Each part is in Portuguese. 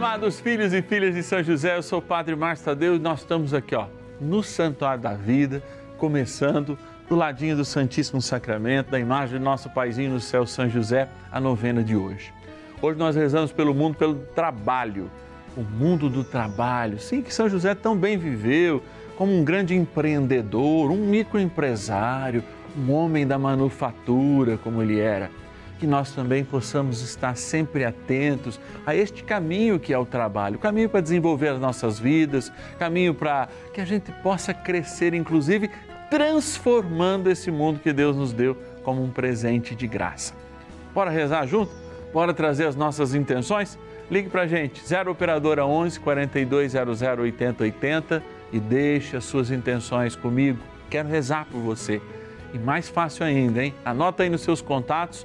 amados filhos e filhas de São José, eu sou o Padre Márcio Tadeu e nós estamos aqui, ó, no Santuário da Vida, começando do ladinho do Santíssimo Sacramento, da imagem do nosso paizinho no céu, São José, a novena de hoje. Hoje nós rezamos pelo mundo, pelo trabalho, o mundo do trabalho. Sim, que São José tão bem viveu, como um grande empreendedor, um microempresário, um homem da manufatura, como ele era que nós também possamos estar sempre atentos a este caminho que é o trabalho, caminho para desenvolver as nossas vidas, caminho para que a gente possa crescer, inclusive transformando esse mundo que Deus nos deu como um presente de graça. Bora rezar junto? Bora trazer as nossas intenções? Ligue para a gente, 0 Operadora 11 4200 8080 e deixe as suas intenções comigo. Quero rezar por você. E mais fácil ainda, hein? Anota aí nos seus contatos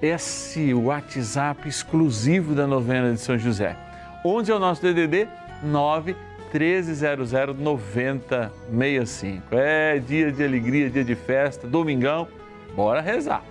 esse WhatsApp exclusivo da novena de São José. Onde é o nosso DDD? 9 1300 9065. É dia de alegria, dia de festa, domingão. Bora rezar.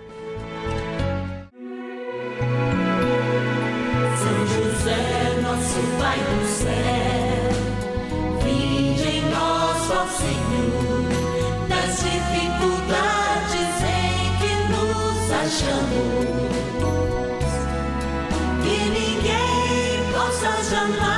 some light.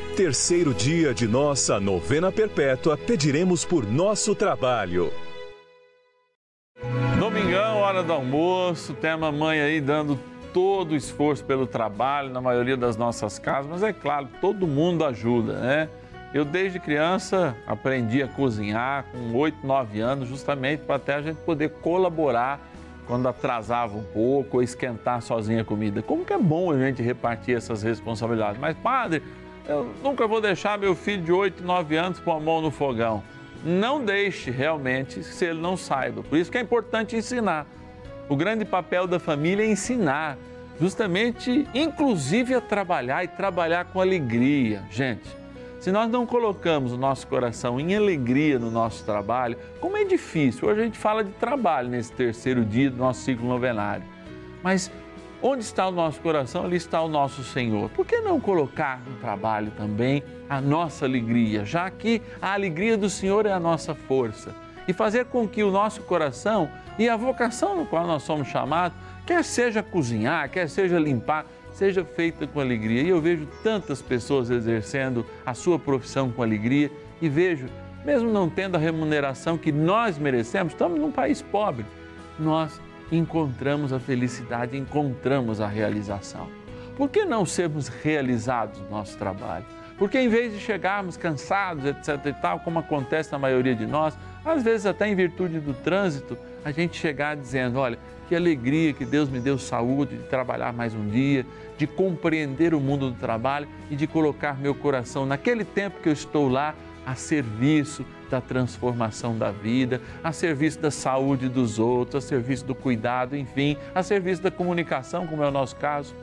terceiro dia de nossa novena perpétua, pediremos por nosso trabalho. Domingão, hora do almoço, tem a mamãe aí dando todo o esforço pelo trabalho na maioria das nossas casas, mas é claro, todo mundo ajuda, né? Eu desde criança aprendi a cozinhar com 8, 9 anos, justamente para até a gente poder colaborar quando atrasava um pouco ou esquentar sozinha a comida. Como que é bom a gente repartir essas responsabilidades. Mas, padre, eu nunca vou deixar meu filho de 8, 9 anos pôr a mão no fogão. Não deixe realmente se ele não saiba. Por isso que é importante ensinar. O grande papel da família é ensinar, justamente, inclusive a trabalhar e trabalhar com alegria. Gente, se nós não colocamos o nosso coração em alegria no nosso trabalho, como é difícil. Hoje a gente fala de trabalho nesse terceiro dia do nosso ciclo novenário. Mas onde está o nosso coração, ali está o nosso Senhor. Por que não colocar no trabalho também a nossa alegria, já que a alegria do Senhor é a nossa força? E fazer com que o nosso coração e a vocação no qual nós somos chamados, quer seja cozinhar, quer seja limpar, seja feita com alegria. E eu vejo tantas pessoas exercendo a sua profissão com alegria e vejo, mesmo não tendo a remuneração que nós merecemos, estamos num país pobre, nós encontramos a felicidade, encontramos a realização. Por que não sermos realizados no nosso trabalho? Porque em vez de chegarmos cansados, etc e tal, como acontece na maioria de nós, às vezes até em virtude do trânsito, a gente chegar dizendo, olha, que alegria que Deus me deu saúde de trabalhar mais um dia, de compreender o mundo do trabalho e de colocar meu coração naquele tempo que eu estou lá a serviço da transformação da vida, a serviço da saúde dos outros, a serviço do cuidado, enfim, a serviço da comunicação, como é o nosso caso.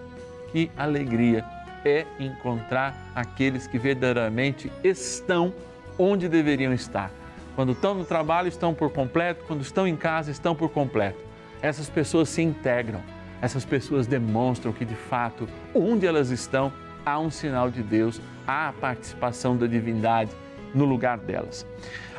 Que alegria é encontrar aqueles que verdadeiramente estão onde deveriam estar. Quando estão no trabalho, estão por completo, quando estão em casa, estão por completo. Essas pessoas se integram, essas pessoas demonstram que de fato, onde elas estão, há um sinal de Deus, há a participação da divindade no lugar delas.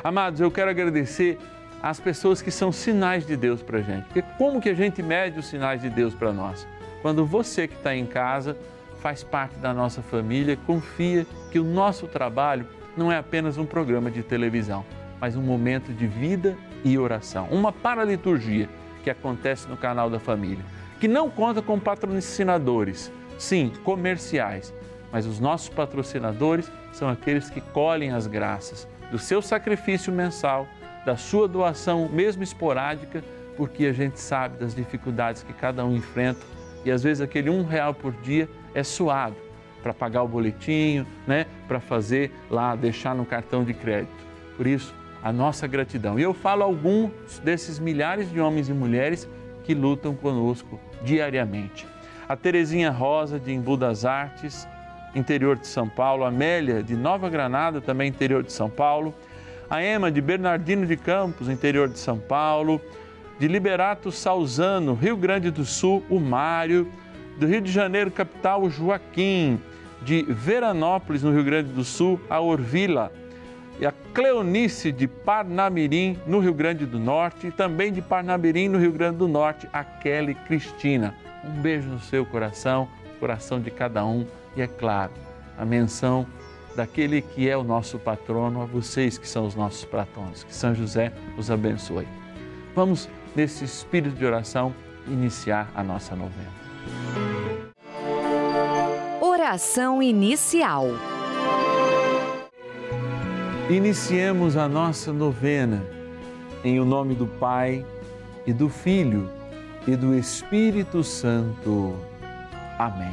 Amados, eu quero agradecer às pessoas que são sinais de Deus para a gente. Porque como que a gente mede os sinais de Deus para nós? Quando você que está em casa faz parte da nossa família, confia que o nosso trabalho não é apenas um programa de televisão, mas um momento de vida e oração. Uma paraliturgia que acontece no canal da família, que não conta com patrocinadores, sim, comerciais, mas os nossos patrocinadores são aqueles que colhem as graças do seu sacrifício mensal, da sua doação, mesmo esporádica, porque a gente sabe das dificuldades que cada um enfrenta e às vezes aquele um real por dia é suado para pagar o boletinho, né? para fazer lá, deixar no cartão de crédito. Por isso, a nossa gratidão. E eu falo alguns desses milhares de homens e mulheres que lutam conosco diariamente. A Terezinha Rosa, de Embu das Artes, interior de São Paulo, Amélia, de Nova Granada, também interior de São Paulo, a Ema, de Bernardino de Campos, interior de São Paulo, de Liberato Salzano, Rio Grande do Sul, o Mário, do Rio de Janeiro, capital, o Joaquim, de Veranópolis, no Rio Grande do Sul, a Orvila, e a Cleonice de Parnamirim, no Rio Grande do Norte, e também de Parnamirim, no Rio Grande do Norte, a Kelly Cristina. Um beijo no seu coração, coração de cada um, é claro, a menção daquele que é o nosso patrono, a vocês que são os nossos patronos. Que São José os abençoe. Vamos, nesse espírito de oração, iniciar a nossa novena. Oração inicial. Iniciemos a nossa novena em o nome do Pai e do Filho e do Espírito Santo. Amém.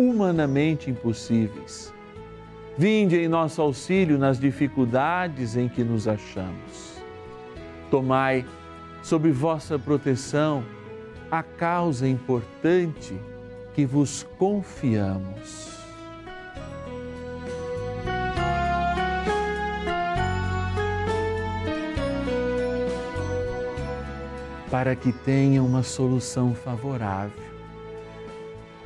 humanamente impossíveis. Vinde em nosso auxílio nas dificuldades em que nos achamos. Tomai sob vossa proteção a causa importante que vos confiamos. para que tenha uma solução favorável.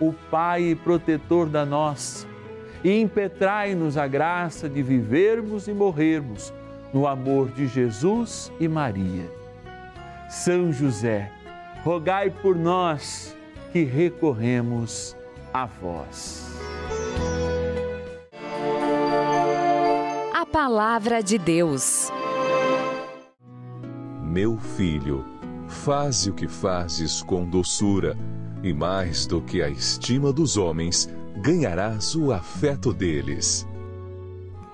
o Pai e protetor da nossa, e impetrai-nos a graça de vivermos e morrermos no amor de Jesus e Maria. São José, rogai por nós que recorremos a vós. A Palavra de Deus. Meu filho, faze o que fazes com doçura, e mais do que a estima dos homens, ganharás o afeto deles.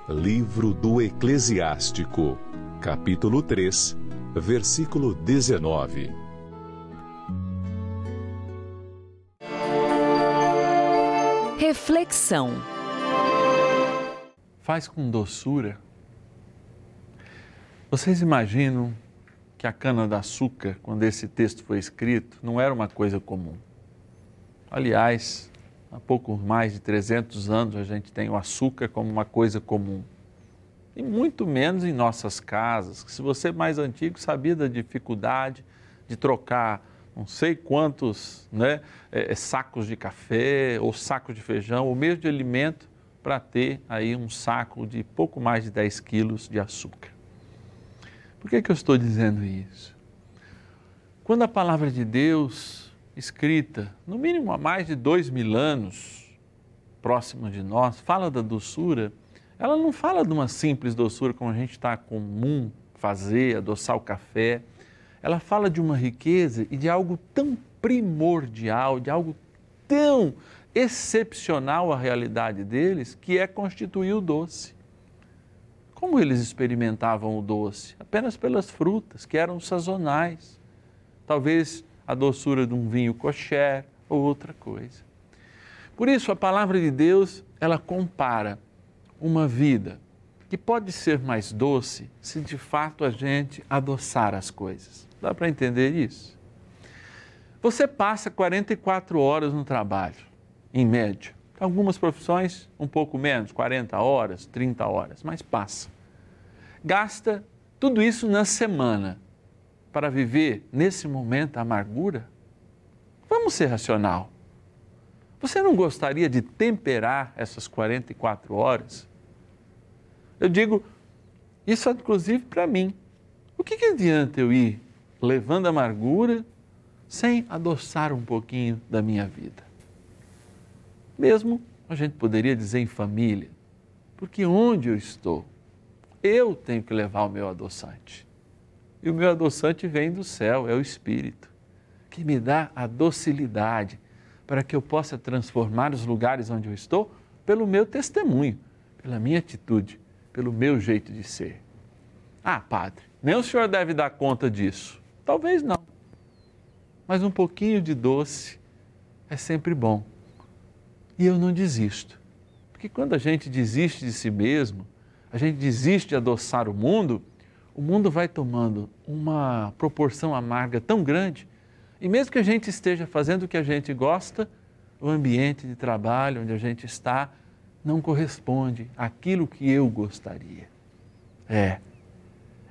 Livro do Eclesiástico, capítulo 3, versículo 19. Reflexão. Faz com doçura. Vocês imaginam que a cana-de-açúcar, quando esse texto foi escrito, não era uma coisa comum. Aliás, há pouco mais de 300 anos a gente tem o açúcar como uma coisa comum. E muito menos em nossas casas, se você é mais antigo sabia da dificuldade de trocar não sei quantos né, é, sacos de café ou sacos de feijão, ou mesmo de alimento, para ter aí um saco de pouco mais de 10 quilos de açúcar. Por que, que eu estou dizendo isso? Quando a palavra de Deus, escrita no mínimo há mais de dois mil anos, próximo de nós, fala da doçura, ela não fala de uma simples doçura como a gente está comum fazer, adoçar o café. Ela fala de uma riqueza e de algo tão primordial, de algo tão excepcional à realidade deles, que é constituir o doce. Como eles experimentavam o doce? Apenas pelas frutas, que eram sazonais. Talvez a doçura de um vinho kosher ou outra coisa. Por isso, a palavra de Deus, ela compara uma vida que pode ser mais doce se de fato a gente adoçar as coisas. Dá para entender isso? Você passa 44 horas no trabalho, em média. Algumas profissões um pouco menos, 40 horas, 30 horas, mas passa. Gasta tudo isso na semana para viver nesse momento a amargura? Vamos ser racional. Você não gostaria de temperar essas 44 horas? Eu digo isso inclusive para mim. O que, que adianta eu ir levando amargura sem adoçar um pouquinho da minha vida? Mesmo a gente poderia dizer em família, porque onde eu estou, eu tenho que levar o meu adoçante. E o meu adoçante vem do céu, é o Espírito, que me dá a docilidade para que eu possa transformar os lugares onde eu estou pelo meu testemunho, pela minha atitude, pelo meu jeito de ser. Ah, padre, nem o senhor deve dar conta disso. Talvez não. Mas um pouquinho de doce é sempre bom. E eu não desisto. Porque quando a gente desiste de si mesmo, a gente desiste de adoçar o mundo, o mundo vai tomando uma proporção amarga tão grande. E mesmo que a gente esteja fazendo o que a gente gosta, o ambiente de trabalho onde a gente está não corresponde àquilo que eu gostaria. É.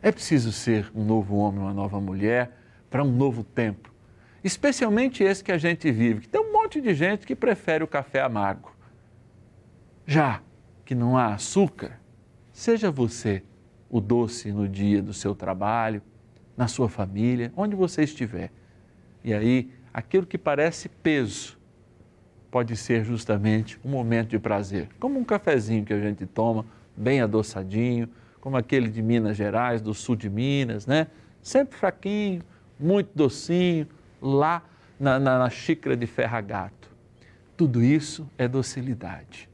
É preciso ser um novo homem, uma nova mulher para um novo tempo. Especialmente esse que a gente vive, que tem um monte de gente que prefere o café amargo. Já que não há açúcar, seja você o doce no dia do seu trabalho, na sua família, onde você estiver. E aí, aquilo que parece peso pode ser justamente um momento de prazer, como um cafezinho que a gente toma, bem adoçadinho, como aquele de Minas Gerais, do sul de Minas, né? Sempre fraquinho, muito docinho, lá na, na, na xícara de ferragato. Tudo isso é docilidade.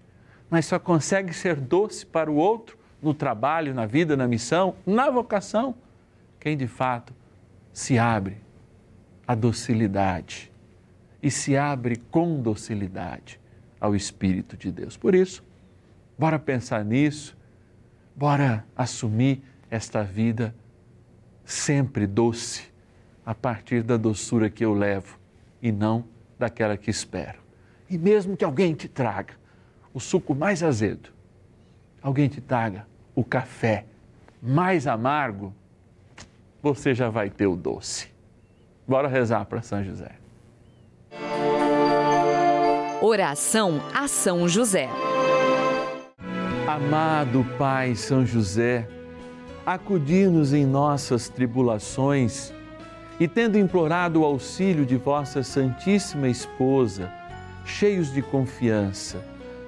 Mas só consegue ser doce para o outro no trabalho, na vida, na missão, na vocação, quem de fato se abre à docilidade e se abre com docilidade ao Espírito de Deus. Por isso, bora pensar nisso, bora assumir esta vida sempre doce, a partir da doçura que eu levo e não daquela que espero. E mesmo que alguém te traga o suco mais azedo, alguém te traga o café mais amargo, você já vai ter o doce. Bora rezar para São José. Oração a São José. Amado Pai São José, acudir-nos em nossas tribulações e, tendo implorado o auxílio de vossa Santíssima Esposa, cheios de confiança,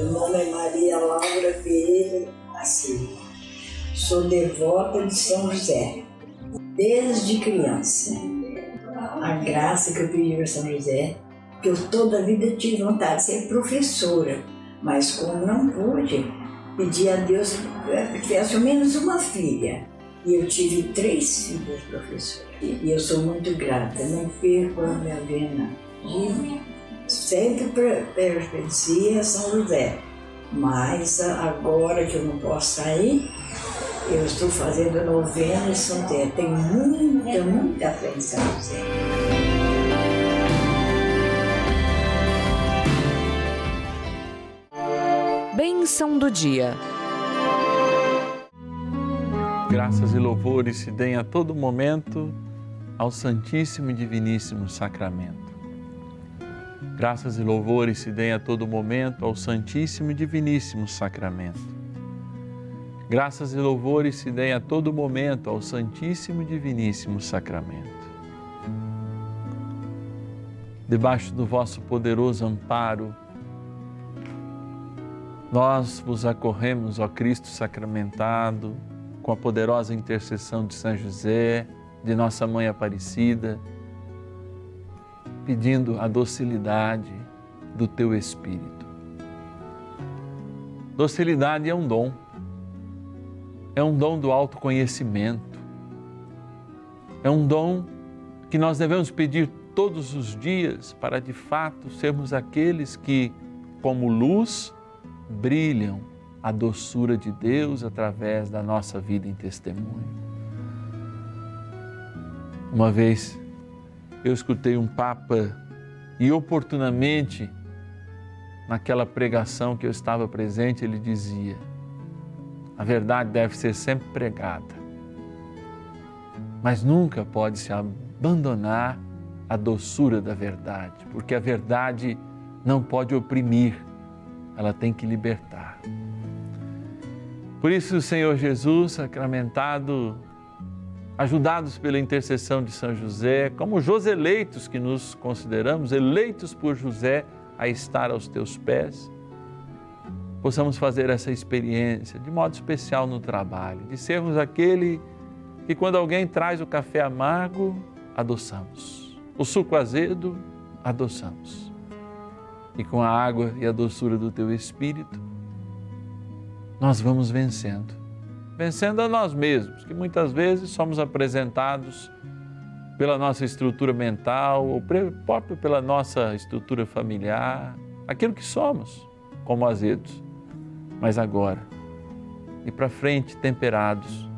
Meu nome é Maria Laura Pereira Silva. Sou devota de São José, desde criança. A graça que eu pedi para São José, que eu toda a vida tive vontade de ser professora, mas como não pude, pedi a Deus que tivesse ao menos uma filha. E eu tive três filhas professoras. E eu sou muito grata, não perco a minha vena. E sempre pertencia a São José. Mas agora que eu não posso sair, eu estou fazendo novena em São José. Tem muita, muita fé em São José. Bênção do dia. Graças e louvores se deem a todo momento ao Santíssimo e Diviníssimo Sacramento. Graças e louvores se deem a todo momento ao Santíssimo e Diviníssimo Sacramento. Graças e louvores se deem a todo momento ao Santíssimo e Diviníssimo Sacramento. Debaixo do vosso poderoso amparo, nós vos acorremos, ó Cristo sacramentado, com a poderosa intercessão de São José, de Nossa Mãe Aparecida, pedindo a docilidade do Teu Espírito. Docilidade é um dom, é um dom do autoconhecimento, é um dom que nós devemos pedir todos os dias para de fato sermos aqueles que, como luz, brilham a doçura de Deus através da nossa vida em testemunho. Uma vez eu escutei um Papa e oportunamente, naquela pregação que eu estava presente, ele dizia: a verdade deve ser sempre pregada, mas nunca pode se abandonar a doçura da verdade, porque a verdade não pode oprimir, ela tem que libertar. Por isso, o Senhor Jesus, sacramentado, ajudados pela intercessão de São José, como os eleitos que nos consideramos, eleitos por José a estar aos teus pés, possamos fazer essa experiência de modo especial no trabalho, de sermos aquele que, quando alguém traz o café amargo, adoçamos, o suco azedo, adoçamos. E com a água e a doçura do teu espírito, nós vamos vencendo. Vencendo a nós mesmos, que muitas vezes somos apresentados pela nossa estrutura mental, ou próprio pela nossa estrutura familiar, aquilo que somos, como azedos. Mas agora, e para frente, temperados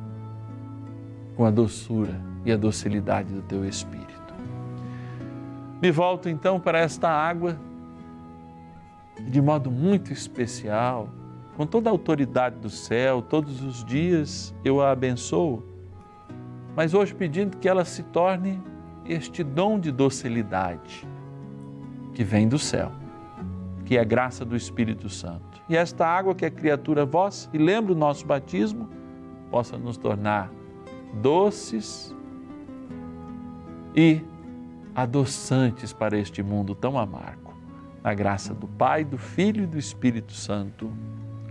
com a doçura e a docilidade do teu Espírito. Me volto então para esta água, de modo muito especial, com toda a autoridade do céu, todos os dias eu a abençoo, mas hoje pedindo que ela se torne este dom de docilidade que vem do céu, que é a graça do Espírito Santo. E esta água que é criatura vossa, e lembra o nosso batismo, possa nos tornar doces e adoçantes para este mundo tão amargo. Na graça do Pai, do Filho e do Espírito Santo.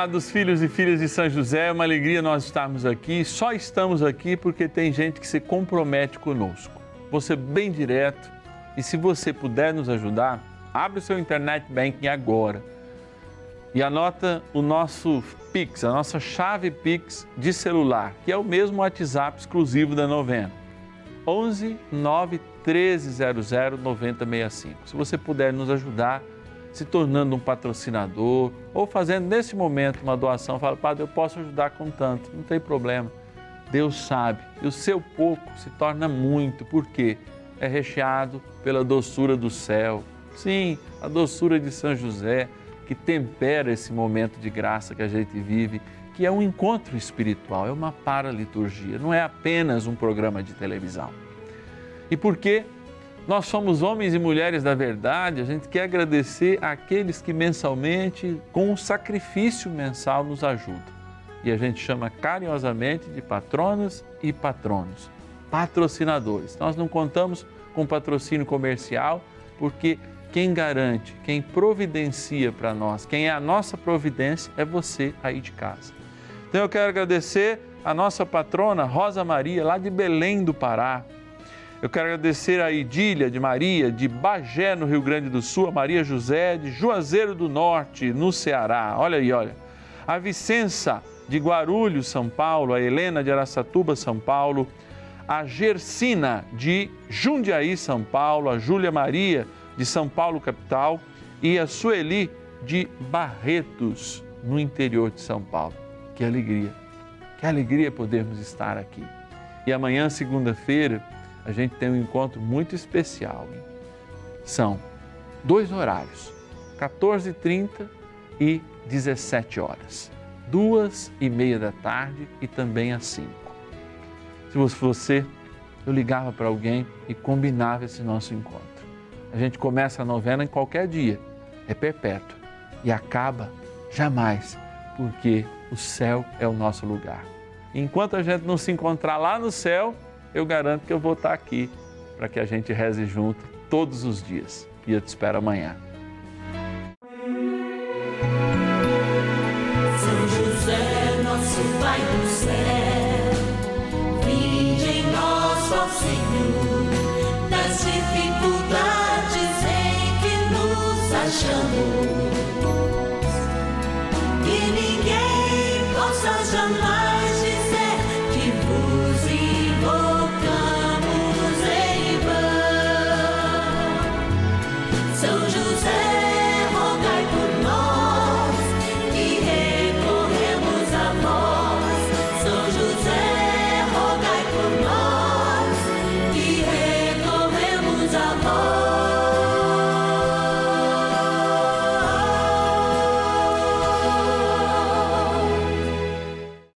Amados filhos e filhas de São José, é uma alegria nós estarmos aqui. Só estamos aqui porque tem gente que se compromete conosco. Você bem direto. E se você puder nos ajudar, abre o seu internet banking agora e anota o nosso Pix, a nossa chave Pix de celular, que é o mesmo WhatsApp exclusivo da novena. 11 9 1300 9065. Se você puder nos ajudar, se tornando um patrocinador ou fazendo nesse momento uma doação, fala, Padre, eu posso ajudar com tanto, não tem problema. Deus sabe, e o seu pouco se torna muito, porque é recheado pela doçura do céu. Sim, a doçura de São José, que tempera esse momento de graça que a gente vive, que é um encontro espiritual, é uma paraliturgia, não é apenas um programa de televisão. E porque nós somos homens e mulheres da verdade, a gente quer agradecer àqueles que mensalmente, com um sacrifício mensal, nos ajudam. E a gente chama carinhosamente de patronas e patronos, patrocinadores. Nós não contamos com patrocínio comercial, porque quem garante, quem providencia para nós, quem é a nossa providência é você aí de casa. Então eu quero agradecer a nossa patrona Rosa Maria, lá de Belém do Pará. Eu quero agradecer a Idília de Maria, de Bagé, no Rio Grande do Sul, a Maria José, de Juazeiro do Norte, no Ceará. Olha aí, olha. A Vicença, de Guarulhos, São Paulo, a Helena de Araçatuba, São Paulo, a Gersina, de Jundiaí, São Paulo, a Júlia Maria, de São Paulo, capital, e a Sueli, de Barretos, no interior de São Paulo. Que alegria, que alegria podermos estar aqui. E amanhã, segunda-feira, a gente tem um encontro muito especial. Hein? São dois horários, 14h30 e 17 horas. Duas e meia da tarde e também às 5. Se fosse você, eu ligava para alguém e combinava esse nosso encontro. A gente começa a novena em qualquer dia, é perpétuo e acaba jamais, porque o céu é o nosso lugar. Enquanto a gente não se encontrar lá no céu, eu garanto que eu vou estar aqui para que a gente reze junto todos os dias. E eu te espero amanhã. São José, nosso Pai do céu, vinde em nós, ó Senhor, nas dificuldades em que nos achamos. Que ninguém possa jamais